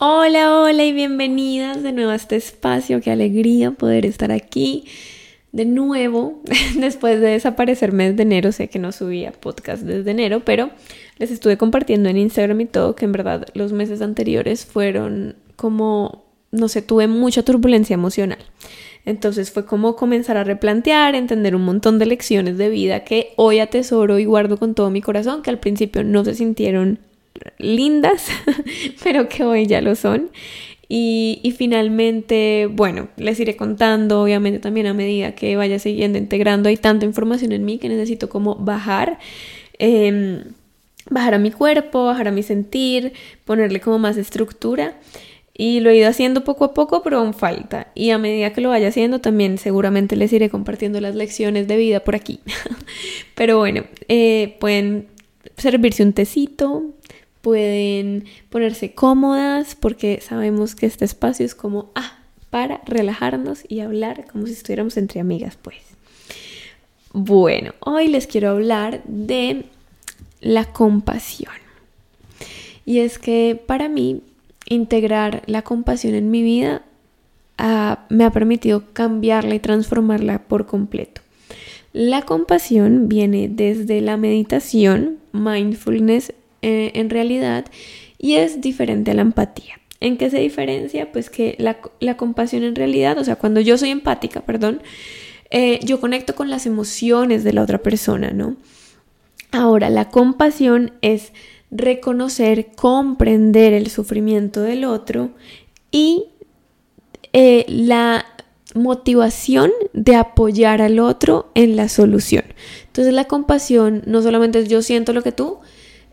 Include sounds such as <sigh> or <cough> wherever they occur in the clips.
Hola, hola y bienvenidas de nuevo a este espacio. Qué alegría poder estar aquí de nuevo <laughs> después de desaparecerme desde enero. Sé que no subía podcast desde enero, pero les estuve compartiendo en Instagram y todo que en verdad los meses anteriores fueron como, no sé, tuve mucha turbulencia emocional. Entonces fue como comenzar a replantear, entender un montón de lecciones de vida que hoy atesoro y guardo con todo mi corazón, que al principio no se sintieron lindas, <laughs> pero que hoy ya lo son. Y, finalmente, bueno, les iré contando, obviamente también a medida que vaya siguiendo integrando, hay tanta información en mí que necesito como bajar, em, bajar a mi cuerpo, bajar a mi sentir, ponerle como más estructura. Y lo he ido haciendo poco a poco, pero aún falta. Y a medida que lo vaya haciendo, también seguramente les iré compartiendo las lecciones de vida por aquí. <laughs> pero bueno, eh, pueden servirse un tecito, pueden ponerse cómodas porque sabemos que este espacio es como, ah, para relajarnos y hablar como si estuviéramos entre amigas, pues. Bueno, hoy les quiero hablar de la compasión. Y es que para mí integrar la compasión en mi vida ah, me ha permitido cambiarla y transformarla por completo. La compasión viene desde la meditación, mindfulness eh, en realidad y es diferente a la empatía. ¿En qué se diferencia? Pues que la, compasión en realidad, o sea, cuando yo soy empática, perdón, eh, yo conecto con las emociones de la otra persona, ¿no? Ahora, la compasión es reconocer, comprender el sufrimiento del otro y eh, la motivación de apoyar al otro en la solución. Entonces la compasión no solamente es yo siento lo que tú,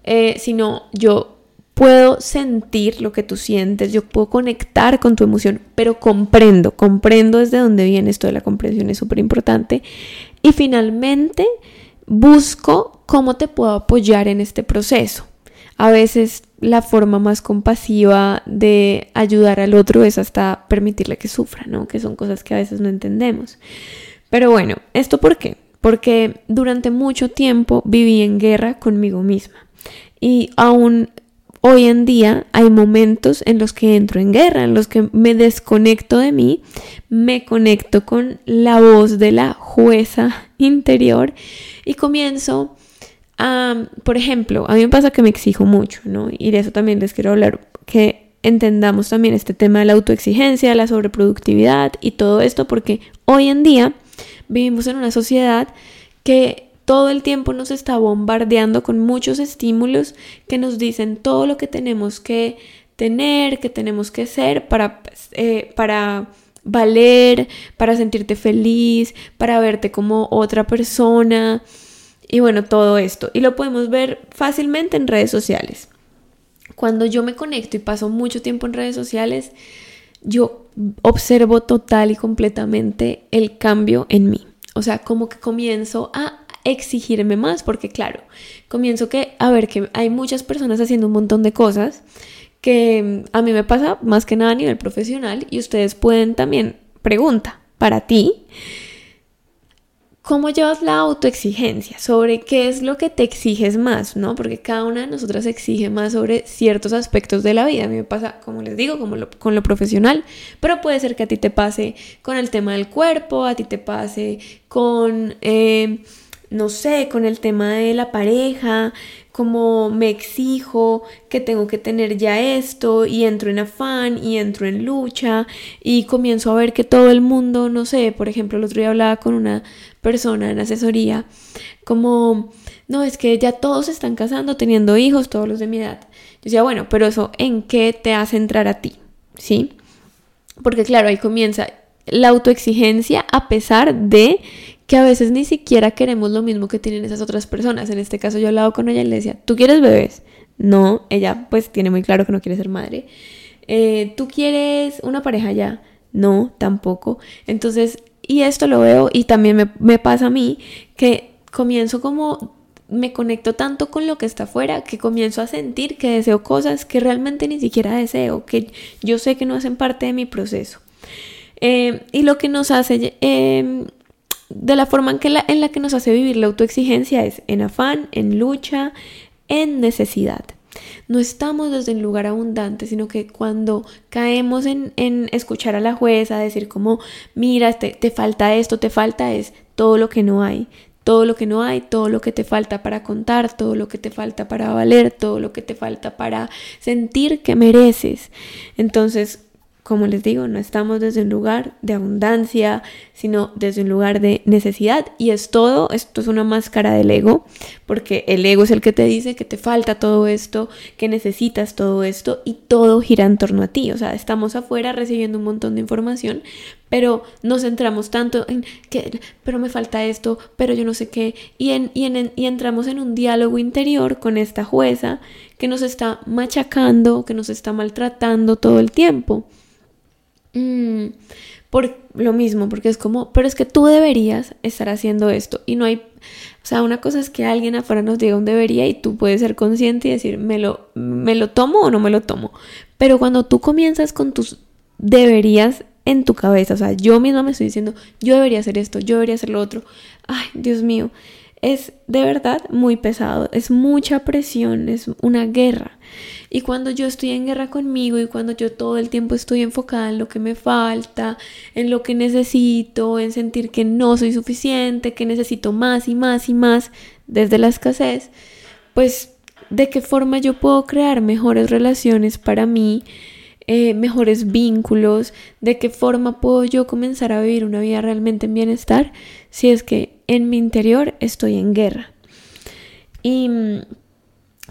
eh, sino yo puedo sentir lo que tú sientes, yo puedo conectar con tu emoción, pero comprendo, comprendo desde dónde viene esto de la comprensión, es súper importante. Y finalmente, busco cómo te puedo apoyar en este proceso. A veces la forma más compasiva de ayudar al otro es hasta permitirle que sufra, ¿no? Que son cosas que a veces no entendemos. Pero bueno, ¿esto por qué? Porque durante mucho tiempo viví en guerra conmigo misma. Y aún hoy en día hay momentos en los que entro en guerra, en los que me desconecto de mí, me conecto con la voz de la jueza <laughs> interior y comienzo a, por ejemplo, a mí me pasa que me exijo mucho, ¿no? Y de eso también les quiero hablar, que entendamos también este tema de la autoexigencia, la sobreproductividad y todo esto, porque hoy en día vivimos en una sociedad que todo el tiempo nos está bombardeando con muchos estímulos que nos dicen todo lo que tenemos que tener, que tenemos que ser para, eh, para valer, para sentirte feliz, para verte como otra persona y bueno, todo esto. Y lo podemos ver fácilmente en redes sociales. Cuando yo me conecto y paso mucho tiempo en redes sociales, yo observo total y completamente el cambio en mí. O sea, como que comienzo a exigirme más, porque claro, comienzo que a ver que hay muchas personas haciendo un montón de cosas que a mí me pasa más que nada a nivel profesional y ustedes pueden también, pregunta para ti, ¿cómo llevas la autoexigencia? Sobre qué es lo que te exiges más, ¿no? Porque cada una de nosotras exige más sobre ciertos aspectos de la vida. A mí me pasa, como les digo, como con lo profesional, pero puede ser que a ti te pase con el tema del cuerpo, a ti te pase con... Eh, no sé, con el tema de la pareja, como me exijo que tengo que tener ya esto y entro en afán y entro en lucha y comienzo a ver que todo el mundo, no sé, por ejemplo, el otro día hablaba con una persona en asesoría, como, no, es que ya todos están casando, teniendo hijos, todos los de mi edad. Yo decía, bueno, pero eso, ¿en qué te hace entrar a ti? ¿Sí? Porque claro, ahí comienza la autoexigencia a pesar de que a veces ni siquiera queremos lo mismo que tienen esas otras personas. En este caso yo he hablado con ella y le decía, ¿tú quieres bebés? No, ella pues tiene muy claro que no quiere ser madre. Eh, ¿Tú quieres una pareja ya? No, tampoco. Entonces, y esto lo veo y también me, me pasa a mí que comienzo como me conecto tanto con lo que está afuera que comienzo a sentir que deseo cosas que realmente ni siquiera deseo, que yo sé que no hacen parte de mi proceso. Eh, y lo que nos hace eh, de la forma en, que la, en la que nos hace vivir la autoexigencia es en afán, en lucha, en necesidad. no estamos desde un lugar abundante, sino que cuando caemos en, en escuchar a la jueza, decir como, mira, te, te falta esto, te falta es todo lo que no hay, todo lo que no hay, todo lo que te falta para contar, todo lo que te falta para valer, todo lo que te falta para sentir que mereces. Entonces, como les digo, no estamos desde un lugar de abundancia, sino desde un lugar de necesidad. Y es todo, esto es una máscara del ego, porque el ego es el que te dice que te falta todo esto, que necesitas todo esto, y todo gira en torno a ti. O sea, estamos afuera recibiendo un montón de información, pero nos centramos tanto en que, pero me falta esto, pero yo no sé qué, y, en, y, en, y entramos en un diálogo interior con esta jueza que nos está machacando, que nos está maltratando todo el tiempo. Mm, por lo mismo, porque es como, pero es que tú deberías estar haciendo esto y no hay, o sea, una cosa es que alguien afuera nos diga un debería y tú puedes ser consciente y decir, ¿me lo, me lo tomo o no me lo tomo? Pero cuando tú comienzas con tus deberías en tu cabeza, o sea, yo misma me estoy diciendo, yo debería hacer esto, yo debería hacer lo otro, ay, Dios mío, es de verdad muy pesado, es mucha presión, es una guerra. Y cuando yo estoy en guerra conmigo y cuando yo todo el tiempo estoy enfocada en lo que me falta, en lo que necesito, en sentir que no soy suficiente, que necesito más y más y más desde la escasez, pues de qué forma yo puedo crear mejores relaciones para mí, eh, mejores vínculos, de qué forma puedo yo comenzar a vivir una vida realmente en bienestar si es que en mi interior estoy en guerra. Y mm,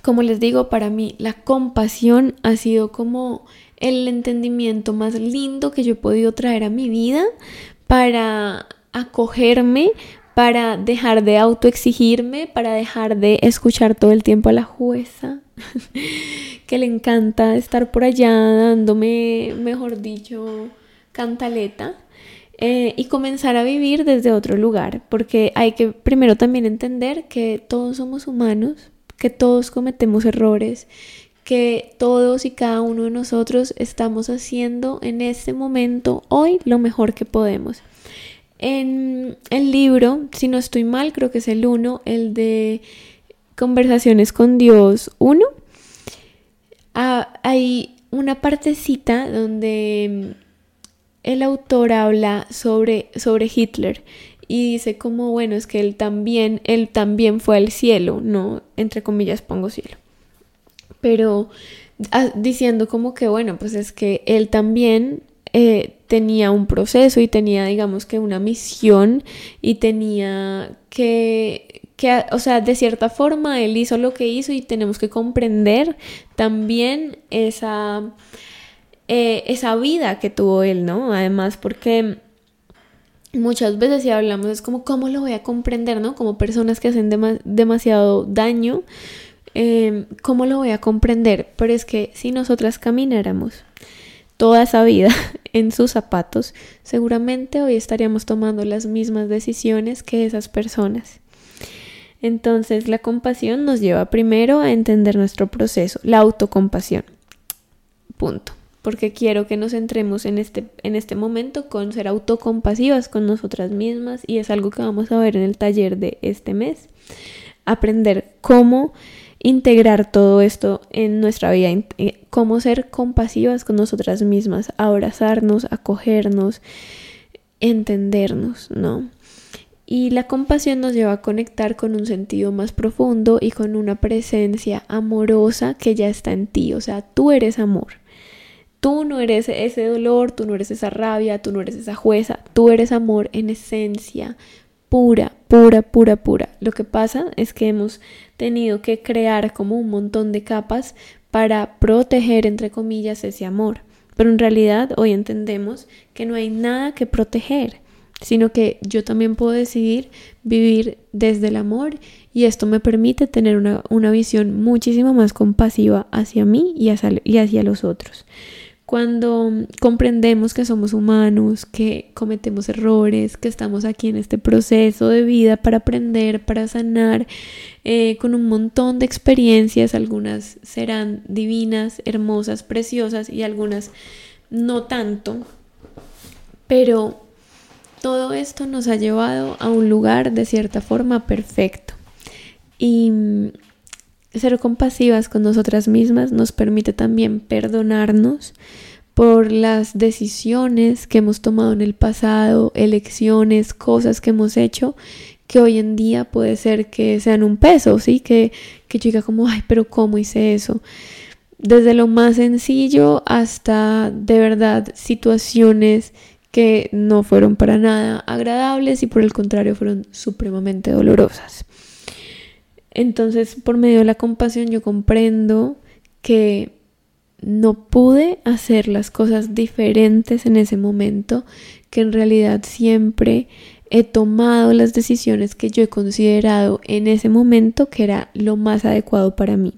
como les digo, para mí la compasión ha sido como el entendimiento más lindo que yo he podido traer a mi vida para acogerme, para dejar de autoexigirme, para dejar de escuchar todo el tiempo a la jueza, <laughs> que le encanta estar por allá dándome, mejor dicho, cantaleta. Eh, y comenzar a vivir desde otro lugar, porque hay que primero también entender que todos somos humanos, que todos cometemos errores, que todos y cada uno de nosotros estamos haciendo en este momento, hoy, lo mejor que podemos. En el libro, si no estoy mal, creo que es el 1, el de Conversaciones con Dios 1, ah, hay una partecita donde el autor habla sobre, sobre Hitler y dice como, bueno, es que él también, él también fue al cielo, no, entre comillas pongo cielo. Pero ah, diciendo como que, bueno, pues es que él también eh, tenía un proceso y tenía, digamos que una misión y tenía que, que, o sea, de cierta forma él hizo lo que hizo y tenemos que comprender también esa eh, esa vida que tuvo él, ¿no? Además, porque muchas veces si hablamos es como, ¿cómo lo voy a comprender, ¿no? Como personas que hacen demasiado daño, em, ¿cómo lo voy a comprender? Pero es que si nosotras camináramos toda esa vida <laughs> en sus zapatos, seguramente hoy estaríamos tomando las mismas decisiones que esas personas. Entonces la compasión nos lleva primero a entender nuestro proceso, la autocompasión. Punto porque quiero que nos centremos en este, en este momento con ser autocompasivas con nosotras mismas y es algo que vamos a ver en el taller de este mes. Aprender cómo integrar todo esto en nuestra vida, eh, cómo ser compasivas con nosotras mismas, abrazarnos, acogernos, entendernos, ¿no? Y la compasión nos lleva a conectar con un sentido más profundo y con una presencia amorosa que ya está en ti, o sea, tú eres amor. Tú no eres ese dolor, tú no eres esa rabia, tú no eres esa jueza, tú eres amor en esencia, pura, pura, pura, pura. Lo que pasa es que hemos tenido que crear como un montón de capas para proteger, entre comillas, ese amor. Pero en realidad hoy entendemos que no hay nada que proteger, sino que yo también puedo decidir vivir desde el amor y esto me permite tener una, una visión muchísimo más compasiva hacia mí y hacia, y hacia los otros. Cuando comprendemos que somos humanos, que cometemos errores, que estamos aquí en este proceso de vida para aprender, para sanar, eh, con un montón de experiencias, algunas serán divinas, hermosas, preciosas y algunas no tanto, pero todo esto nos ha llevado a un lugar de cierta forma perfecto. Y ser compasivas con nosotras mismas nos permite también perdonarnos por las decisiones que hemos tomado en el pasado, elecciones, cosas que hemos hecho que hoy en día puede ser que sean un peso, ¿sí? Que, que yo diga como, ay, pero ¿cómo hice eso? Desde lo más sencillo hasta de verdad situaciones que no fueron para nada agradables y por el contrario fueron supremamente dolorosas. Entonces, por medio de la compasión yo comprendo que no pude hacer las cosas diferentes en ese momento, que en realidad siempre he tomado las decisiones que yo he considerado en ese momento que era lo más adecuado para mí.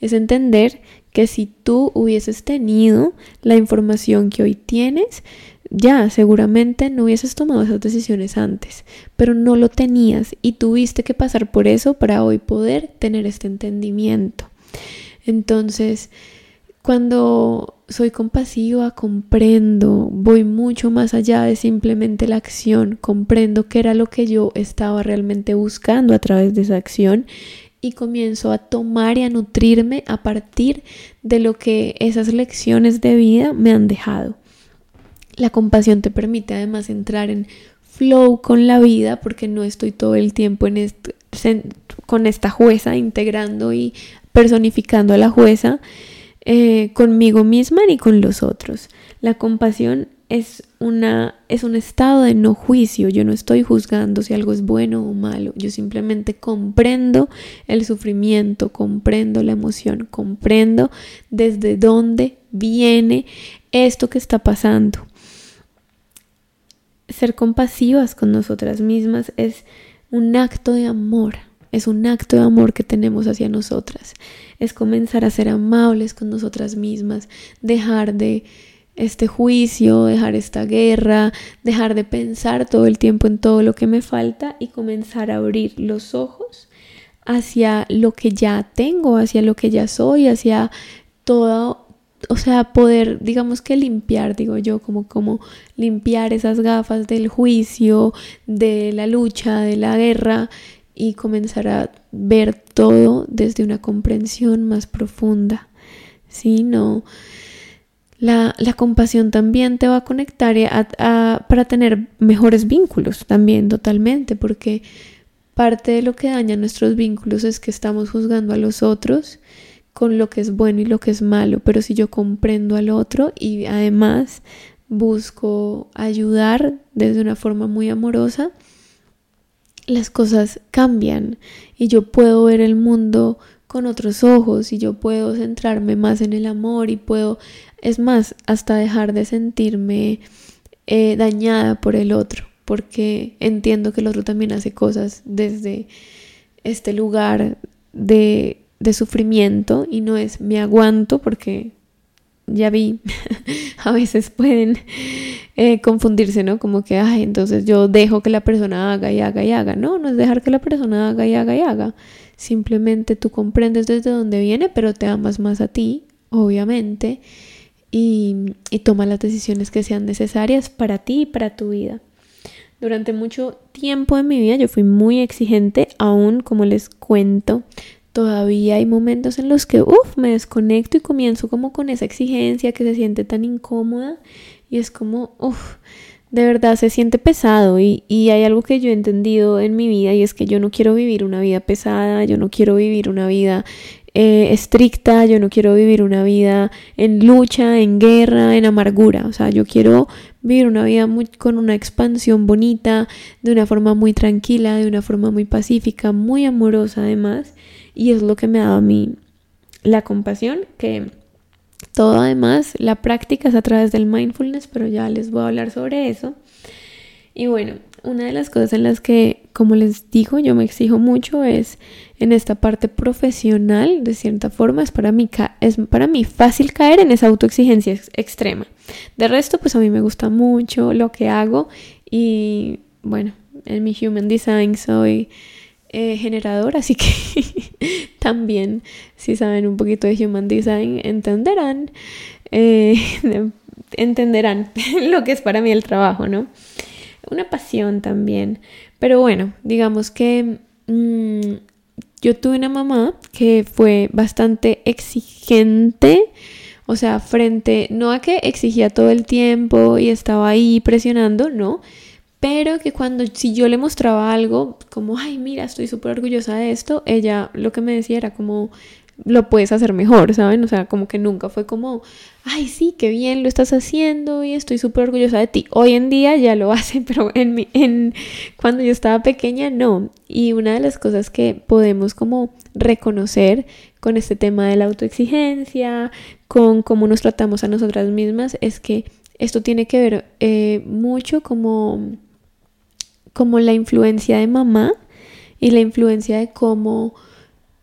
Es entender que si tú hubieses tenido la información que hoy tienes, ya seguramente no hubieses tomado esas decisiones antes, pero no lo tenías y tuviste que pasar por eso para hoy poder tener este entendimiento. Entonces, cuando soy compasiva, comprendo, voy mucho más allá de simplemente la acción, comprendo qué era lo que yo estaba realmente buscando a través de esa acción y comienzo a tomar y a nutrirme a partir de lo que esas lecciones de vida me han dejado. La compasión te permite además entrar en flow con la vida porque no estoy todo el tiempo en con esta jueza integrando y personificando a la jueza eh, conmigo misma ni con los otros. La compasión es, una, es un estado de no juicio. Yo no estoy juzgando si algo es bueno o malo. Yo simplemente comprendo el sufrimiento, comprendo la emoción, comprendo desde dónde viene esto que está pasando. Ser compasivas con nosotras mismas es un acto de amor es un acto de amor que tenemos hacia nosotras. Es comenzar a ser amables con nosotras mismas, dejar de este juicio, dejar esta guerra, dejar de pensar todo el tiempo en todo lo que me falta y comenzar a abrir los ojos hacia lo que ya tengo, hacia lo que ya soy, hacia todo, o sea, poder, digamos que limpiar, digo yo, como, como limpiar esas gafas del juicio, de la lucha, de la guerra y comenzar a ver todo desde una comprensión más profunda. ¿Sí? No. La, compasión también te va a conectar para tener mejores vínculos también totalmente, porque parte de lo que daña nuestros vínculos es que estamos juzgando a los otros con lo que es bueno y lo que es malo, pero si yo comprendo al otro y además busco ayudar desde una forma muy amorosa, las cosas cambian y yo puedo ver el mundo con otros ojos y yo puedo centrarme más en el amor y puedo, es más, hasta dejar de sentirme eh, dañada por el otro, porque entiendo que el otro también hace cosas desde este lugar de, de sufrimiento y no es me aguanto porque ya vi, <laughs> a veces pueden eh, confundirse, ¿no? Como que, ay, entonces yo dejo que la persona haga y haga y haga. No, no es dejar que la persona haga y haga y haga. Simplemente tú comprendes desde dónde viene, pero te amas más a ti, obviamente, y, y toma las decisiones que sean necesarias para ti y para tu vida. Durante mucho tiempo en mi vida yo fui muy exigente, aún como les cuento, todavía hay momentos en los que, uff, me desconecto y comienzo como con esa exigencia que se siente tan incómoda y es como, uff, de verdad se siente pesado y, y, hay algo que yo he entendido en mi vida y es que yo no quiero vivir una vida pesada, yo no quiero vivir una vida eh, estricta, yo no quiero vivir una vida en lucha, en guerra, en amargura, o sea, yo quiero vivir una vida muy, con una expansión bonita, de una forma muy tranquila, de una forma muy pacífica, muy amorosa además y es lo que me ha dado a mí la compasión, que todo además, la práctica es a través del mindfulness, pero ya les voy a hablar sobre eso. Y bueno, una de las cosas en las que, como les digo, yo me exijo mucho es en esta parte profesional, de cierta forma, es para mí, es para mí fácil caer en esa autoexigencia extrema. De resto, pues a mí me gusta mucho lo que hago y bueno, en mi Human Design soy eh, generador, así que <laughs> también si saben un poquito de Human Design entenderán, eh, <laughs> entenderán <laughs> lo que es para mí el trabajo, ¿no? Una pasión también, pero bueno, digamos que mm, yo tuve una mamá que fue bastante exigente, o sea, frente, no a que exigía todo el tiempo y estaba ahí presionando, no, pero que cuando si yo le mostraba algo como, ay, mira, estoy súper orgullosa de esto, ella lo que me decía era como, lo puedes hacer mejor, ¿saben? O sea, como que nunca fue como, ay, sí, qué bien lo estás haciendo y estoy súper orgullosa de ti. Hoy en día ya lo <laughs> hace, pero en, mi, en cuando yo estaba pequeña no. Y una de las cosas que podemos como reconocer con este tema de la autoexigencia, con cómo nos tratamos a nosotras mismas, es que esto tiene que ver eh, mucho como, como la influencia de mamá y la influencia de cómo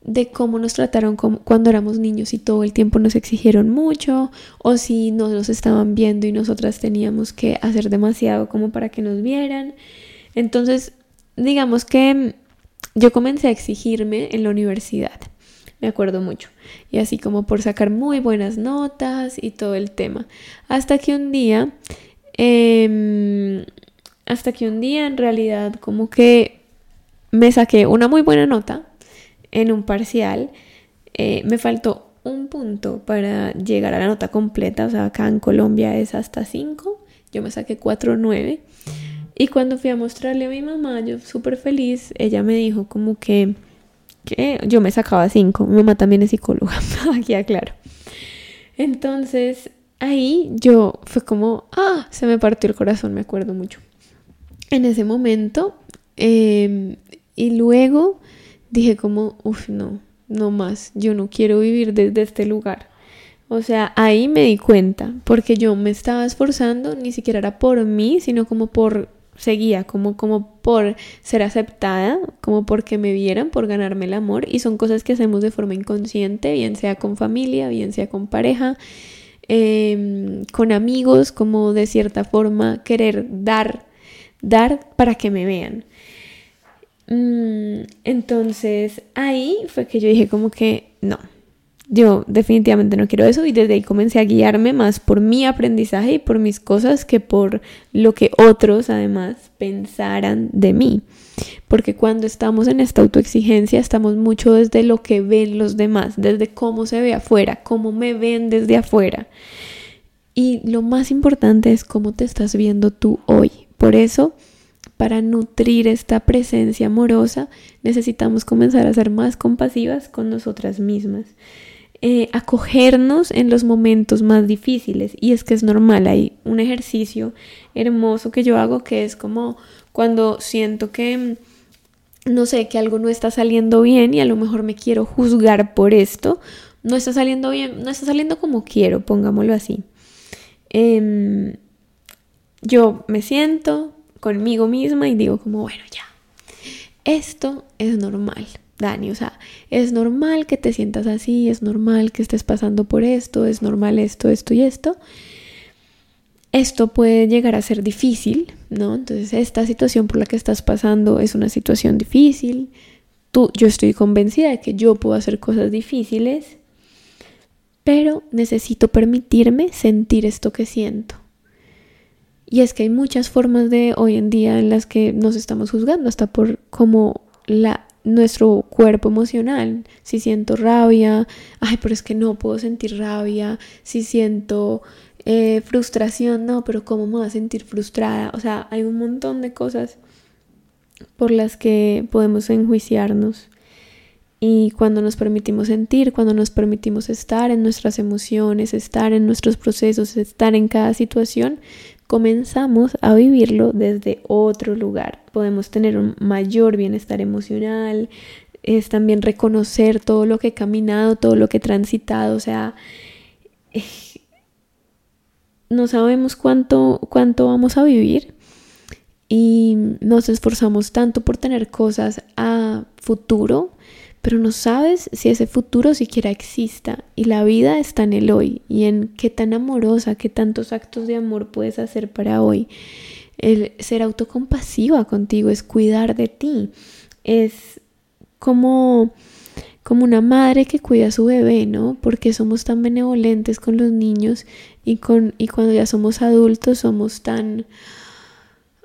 de cómo nos trataron cuando éramos niños y todo el tiempo nos exigieron mucho o si no nos estaban viendo y nosotras teníamos que hacer demasiado como para que nos vieran. Entonces, digamos que yo comencé a exigirme en la universidad, me acuerdo mucho, y así como por sacar muy buenas notas y todo el tema. Hasta que un día, em, hasta que un día en realidad como que me saqué una muy buena nota en un parcial, eh, me faltó un punto para llegar a la nota completa, o sea, acá en Colombia es hasta 5, yo me saqué 4.9 y cuando fui a mostrarle a mi mamá, yo súper feliz, ella me dijo como que, que yo me sacaba 5, mi mamá también es psicóloga, <laughs> aquí aclaro. Entonces ahí yo fue como, ah, se me partió el corazón, me acuerdo mucho. En ese momento, em, y luego dije como, uff, no, no más, yo no quiero vivir desde este lugar. O sea, ahí me di cuenta, porque yo me estaba esforzando, ni siquiera era por mí, sino como por, seguía, como, como por ser aceptada, como porque me vieran, por ganarme el amor, y son cosas que hacemos de forma inconsciente, bien sea con familia, bien sea con pareja, em, con amigos, como de cierta forma querer dar, dar para que me vean. Mm, entonces ahí fue que yo dije como que no, yo definitivamente no quiero eso y desde ahí comencé a guiarme más por mi aprendizaje y por mis cosas que por lo que otros además pensaran de mí. Porque cuando estamos en esta autoexigencia estamos mucho desde lo que ven los demás, desde cómo se ve afuera, cómo me ven desde afuera. Y lo más importante es cómo te estás viendo tú hoy. Por eso para nutrir esta presencia amorosa, necesitamos comenzar a ser más compasivas con nosotras mismas. Eh, acogernos en los momentos más difíciles y es que es normal, hay un ejercicio hermoso que yo hago que es como cuando siento que no sé, que algo no está saliendo bien y a lo mejor me quiero juzgar por esto, no está saliendo bien, no está saliendo como quiero, pongámoslo así. Em, yo me siento, conmigo misma y digo como, bueno, ya, esto es normal, Dani, o sea, es normal que te sientas así, es normal que estés pasando por esto, es normal esto, esto y esto. Esto puede llegar a ser difícil, ¿no? Entonces, esta situación por la que estás pasando es una situación difícil. Tú, yo estoy convencida de que yo puedo hacer cosas difíciles, pero necesito permitirme sentir esto que siento. Y es que hay muchas formas de hoy en día en las que nos estamos juzgando, hasta por como la, nuestro cuerpo emocional. Si siento rabia, ay, pero es que no puedo sentir rabia. Si siento eh, frustración, no, pero ¿cómo me voy a sentir frustrada? O sea, hay un montón de cosas por las que podemos enjuiciarnos. Y cuando nos permitimos sentir, cuando nos permitimos estar en nuestras emociones, estar en nuestros procesos, estar en cada situación, comenzamos a vivirlo desde otro lugar. Podemos tener un mayor bienestar emocional, es también reconocer todo lo que he caminado, todo lo que he transitado, o sea, no sabemos cuánto, cuánto vamos a vivir y nos esforzamos tanto por tener cosas a futuro pero no sabes si ese futuro siquiera exista y la vida está en el hoy y en qué tan amorosa, qué tantos actos de amor puedes hacer para hoy. El ser autocompasiva contigo es cuidar de ti, es como como una madre que cuida a su bebé, ¿no? Porque somos tan benevolentes con los niños y con y cuando ya somos adultos somos tan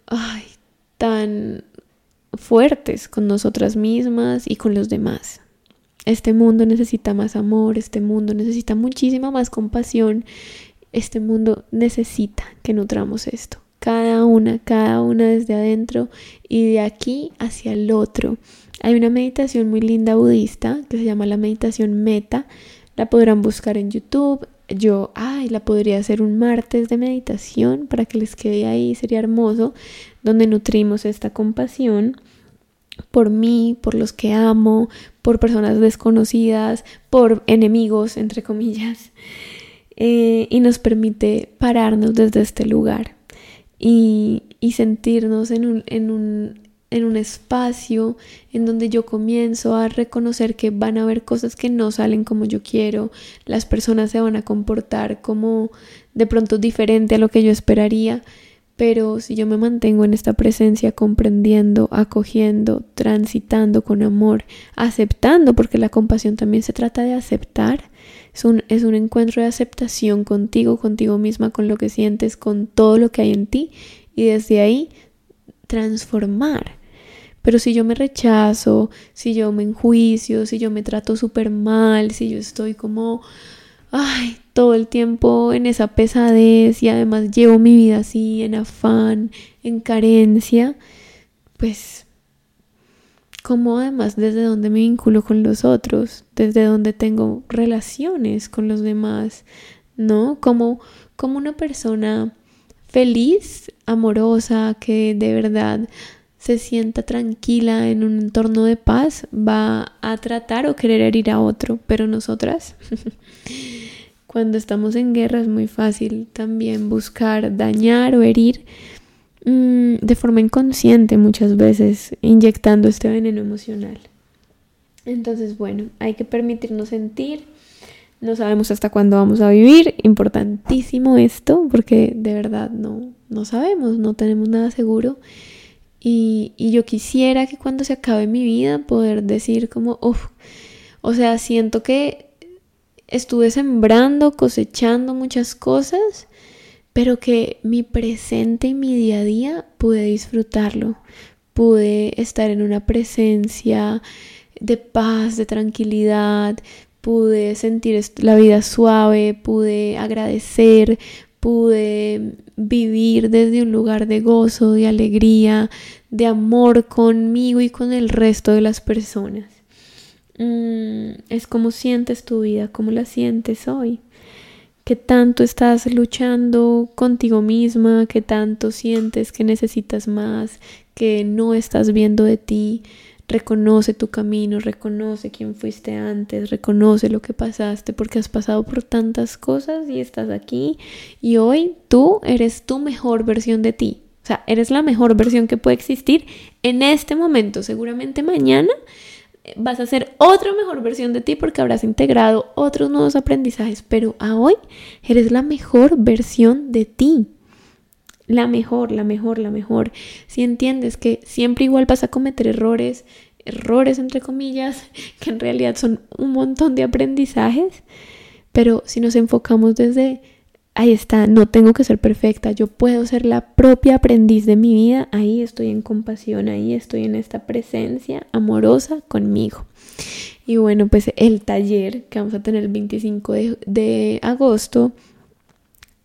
ay, tan fuertes con nosotras mismas y con los demás. Este mundo necesita más amor, este mundo necesita muchísima más compasión, este mundo necesita que nutramos esto. Cada una, cada una desde adentro y de aquí hacia el otro. Hay una meditación muy linda budista que se llama la meditación meta. La podrán buscar en YouTube. Yo, ay, la podría hacer un martes de meditación para que les quede ahí, sería hermoso, donde nutrimos esta compasión por mí, por los que amo, por personas desconocidas, por enemigos, entre comillas, <laughs> eh, y nos permite pararnos desde este lugar y, y sentirnos en un, en, un, en un espacio en donde yo comienzo a reconocer que van a haber cosas que no salen como yo quiero, las personas se van a comportar como de pronto diferente a lo que yo esperaría pero si yo me mantengo en esta presencia, comprendiendo, acogiendo, transitando con amor, aceptando, porque la compasión también se trata de aceptar, es un, encuentro de aceptación contigo, contigo misma, con lo que sientes, con todo lo que hay en ti, y desde ahí transformar. Pero si yo me rechazo, si yo me enjuicio, si yo me trato súper mal, si yo estoy como ay, todo el tiempo en esa pesadez y además llevo mi vida así, en afán, en carencia, pues, como además desde donde me vinculo con los otros, desde donde tengo relaciones con los demás, ¿no? Como, como una persona feliz, amorosa, que de verdad se sienta tranquila en un entorno de paz, va a tratar o querer herir a otro, pero nosotras <laughs> Cuando estamos en guerra es muy fácil también buscar dañar o herir mm, de forma inconsciente muchas veces, inyectando este veneno emocional. Entonces, bueno, hay que permitirnos sentir. No sabemos hasta cuándo vamos a vivir. Importantísimo esto, porque de verdad no, no sabemos, no tenemos nada seguro. Y, y yo quisiera que cuando se acabe mi vida poder decir como, uff, o sea, siento que estuve sembrando, cosechando muchas cosas, pero que mi presente y mi día a día pude disfrutarlo, pude estar en una presencia de paz, de tranquilidad, pude sentir la vida suave, pude agradecer, pude vivir desde un lugar de gozo, de alegría, de amor conmigo y con el resto de las personas. Mm, es como sientes tu vida, cómo la sientes hoy. ¿Qué tanto estás luchando contigo misma? ¿Qué tanto sientes que necesitas más? ¿Que no estás viendo de ti? Reconoce tu camino, reconoce quién fuiste antes, reconoce lo que pasaste porque has pasado por tantas cosas y estás aquí y hoy tú eres tu mejor versión de ti. O sea, eres la mejor versión que puede existir en este momento. Seguramente mañana vas a ser otra mejor versión de ti porque habrás integrado otros nuevos aprendizajes, pero a hoy eres la mejor versión de ti. La mejor, la mejor, la mejor. Si entiendes que siempre igual vas a cometer errores, errores entre comillas, <laughs> que en realidad son un montón de aprendizajes, pero si nos enfocamos desde ahí está, no tengo que ser perfecta, yo puedo ser la propia aprendiz de mi vida, ahí estoy en compasión, ahí estoy en esta presencia amorosa conmigo. Y bueno, pues el taller que vamos a tener el 25 de, agosto,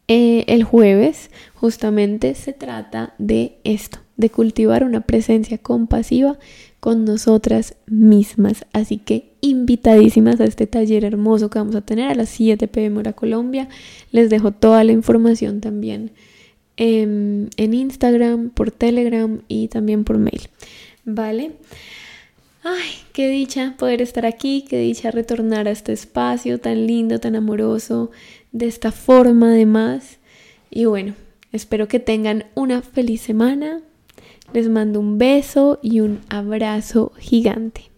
eh, el jueves, justamente se trata de esto, de cultivar una presencia compasiva con nosotras mismas. Así que invitadísimas a este taller hermoso que vamos a tener a las 7 pm hora Colombia. Les dejo toda la información también en, en Instagram, por Telegram y también por mail. ¿Vale? Ay, qué dicha poder estar aquí, qué dicha retornar a este espacio tan lindo, tan amoroso, de esta forma además. Y bueno, espero que tengan una feliz semana, les mando un beso y un abrazo gigante.